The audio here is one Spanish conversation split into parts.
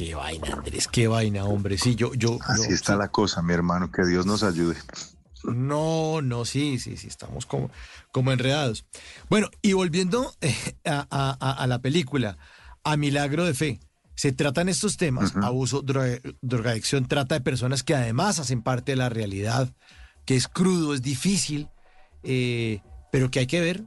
Qué vaina, Andrés, qué vaina, hombre. Sí, yo, yo. Así está la cosa, mi hermano, que Dios nos ayude. No, no, sí, sí, sí, estamos como, como enredados. Bueno, y volviendo eh, a, la película, a Milagro de Fe, se tratan estos temas, abuso, drogadicción, trata de personas que además hacen parte de la realidad, que es crudo, es difícil, eh, pero que hay que ver,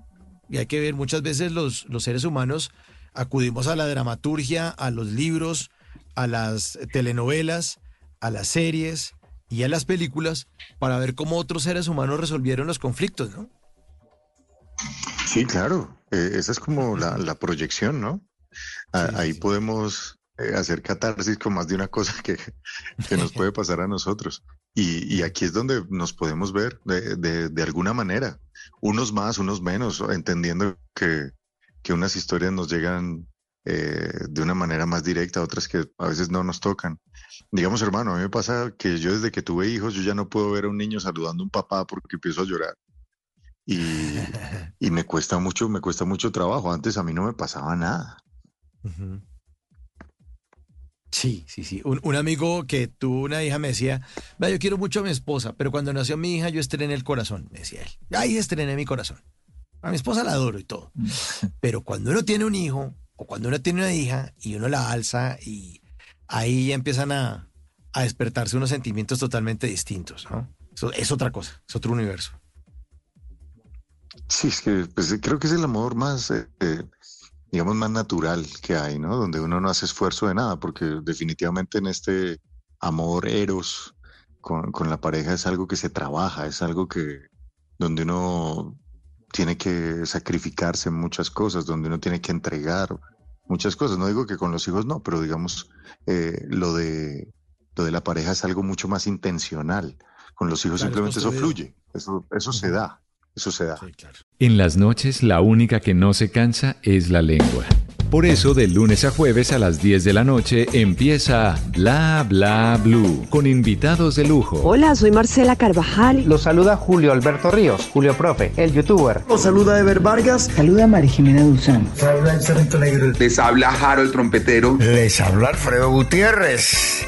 y hay que ver, muchas veces los, los seres humanos acudimos a la dramaturgia, a los libros, a las telenovelas, a las series y a las películas para ver cómo otros seres humanos resolvieron los conflictos, ¿no? Sí, claro. Eh, esa es como la, proyección, ¿no? Ahí podemos eh, hacer catarsis con más de una cosa que, nos puede pasar a nosotros. Y, aquí es donde nos podemos ver de, de, alguna manera, unos más, unos menos, entendiendo que, que unas historias nos llegan eh, de una manera más directa, otras que a veces no nos tocan. Digamos, hermano, a mí me pasa que yo desde que tuve hijos, yo ya no puedo ver a un niño saludando a un papá porque empiezo a llorar. Y, y me cuesta mucho, me cuesta mucho trabajo. Antes a mí no me pasaba nada. Sí, sí, sí. Un, amigo que tuvo una hija me decía, yo quiero mucho a mi esposa, pero cuando nació mi hija yo estrené el corazón, me decía él. Ahí estrené mi corazón. A mi esposa la adoro y todo. Pero cuando uno tiene un hijo, cuando uno tiene una hija y uno la alza y ahí ya empiezan a, despertarse unos sentimientos totalmente distintos, ¿no? Eso es otra cosa, es otro universo. Sí, es que pues, creo que es el amor más, eh, eh, digamos, más natural que hay, ¿no? Donde uno no hace esfuerzo de nada, porque definitivamente en este amor eros con, con la pareja es algo que se trabaja, es algo que donde uno tiene que sacrificarse en muchas cosas, donde uno tiene que entregar muchas cosas. No digo que con los hijos no, pero digamos, eh, lo, de, lo de la pareja es algo mucho más intencional. Con los hijos simplemente eso fluye, eso, eso se da, eso se da. En las noches la única que no se cansa es la lengua. Por eso, de lunes a jueves a las 10 de la noche empieza Bla Bla Blue con invitados de lujo. Hola, soy Marcela Carvajal. Los saluda Julio Alberto Ríos, Julio Profe, el youtuber. Los saluda Ever Vargas. Saluda María Jimena Duzán. Les habla Jaro el trompetero. Les habla Alfredo Gutiérrez.